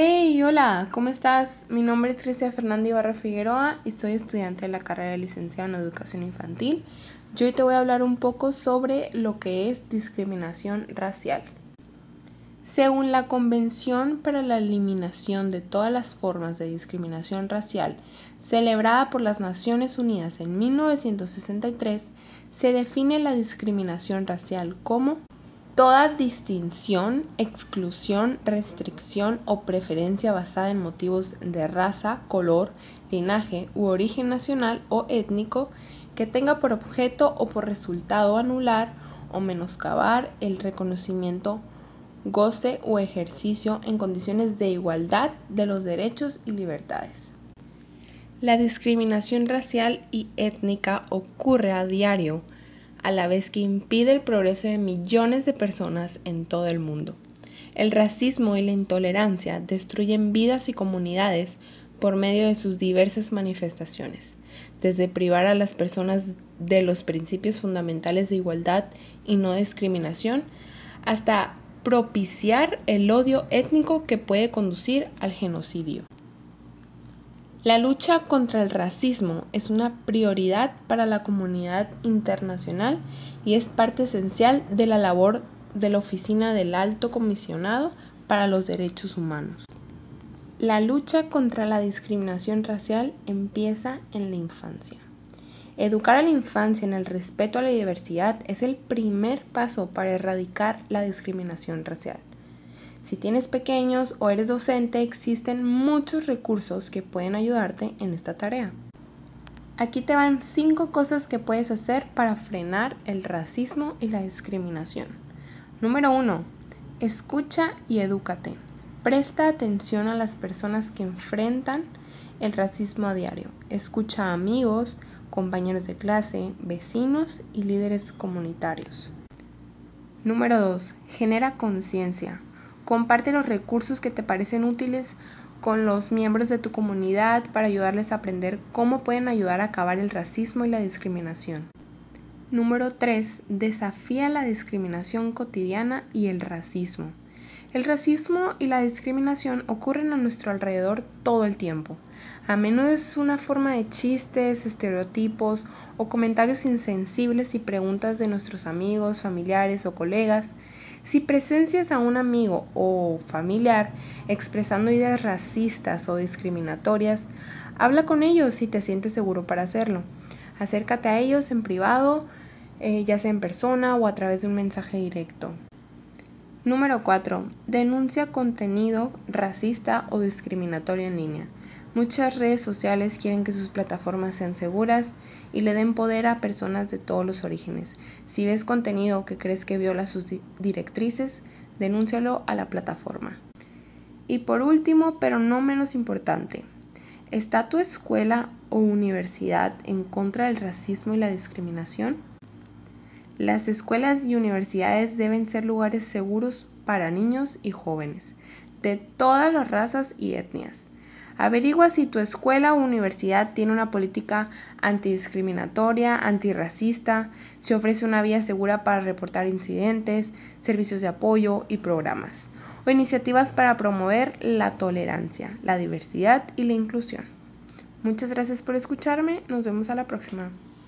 Hey, hola, ¿cómo estás? Mi nombre es Cristian Fernández Ibarra Figueroa y soy estudiante de la carrera de licenciado en educación infantil. Yo hoy te voy a hablar un poco sobre lo que es discriminación racial. Según la Convención para la Eliminación de todas las formas de discriminación racial, celebrada por las Naciones Unidas en 1963, se define la discriminación racial como Toda distinción, exclusión, restricción o preferencia basada en motivos de raza, color, linaje u origen nacional o étnico que tenga por objeto o por resultado anular o menoscabar el reconocimiento, goce o ejercicio en condiciones de igualdad de los derechos y libertades. La discriminación racial y étnica ocurre a diario a la vez que impide el progreso de millones de personas en todo el mundo. El racismo y la intolerancia destruyen vidas y comunidades por medio de sus diversas manifestaciones, desde privar a las personas de los principios fundamentales de igualdad y no discriminación, hasta propiciar el odio étnico que puede conducir al genocidio. La lucha contra el racismo es una prioridad para la comunidad internacional y es parte esencial de la labor de la Oficina del Alto Comisionado para los Derechos Humanos. La lucha contra la discriminación racial empieza en la infancia. Educar a la infancia en el respeto a la diversidad es el primer paso para erradicar la discriminación racial. Si tienes pequeños o eres docente, existen muchos recursos que pueden ayudarte en esta tarea. Aquí te van 5 cosas que puedes hacer para frenar el racismo y la discriminación. Número 1. Escucha y edúcate. Presta atención a las personas que enfrentan el racismo a diario. Escucha a amigos, compañeros de clase, vecinos y líderes comunitarios. Número 2. Genera conciencia. Comparte los recursos que te parecen útiles con los miembros de tu comunidad para ayudarles a aprender cómo pueden ayudar a acabar el racismo y la discriminación. Número 3. Desafía la discriminación cotidiana y el racismo. El racismo y la discriminación ocurren a nuestro alrededor todo el tiempo. A menudo es una forma de chistes, estereotipos o comentarios insensibles y preguntas de nuestros amigos, familiares o colegas si presencias a un amigo o familiar expresando ideas racistas o discriminatorias, habla con ellos si te sientes seguro para hacerlo. Acércate a ellos en privado, eh, ya sea en persona o a través de un mensaje directo. Número 4. Denuncia contenido racista o discriminatorio en línea. Muchas redes sociales quieren que sus plataformas sean seguras y le den poder a personas de todos los orígenes. Si ves contenido que crees que viola sus directrices, denúncialo a la plataforma. Y por último, pero no menos importante, ¿está tu escuela o universidad en contra del racismo y la discriminación? Las escuelas y universidades deben ser lugares seguros para niños y jóvenes de todas las razas y etnias. Averigua si tu escuela o universidad tiene una política antidiscriminatoria, antirracista, si ofrece una vía segura para reportar incidentes, servicios de apoyo y programas, o iniciativas para promover la tolerancia, la diversidad y la inclusión. Muchas gracias por escucharme, nos vemos a la próxima.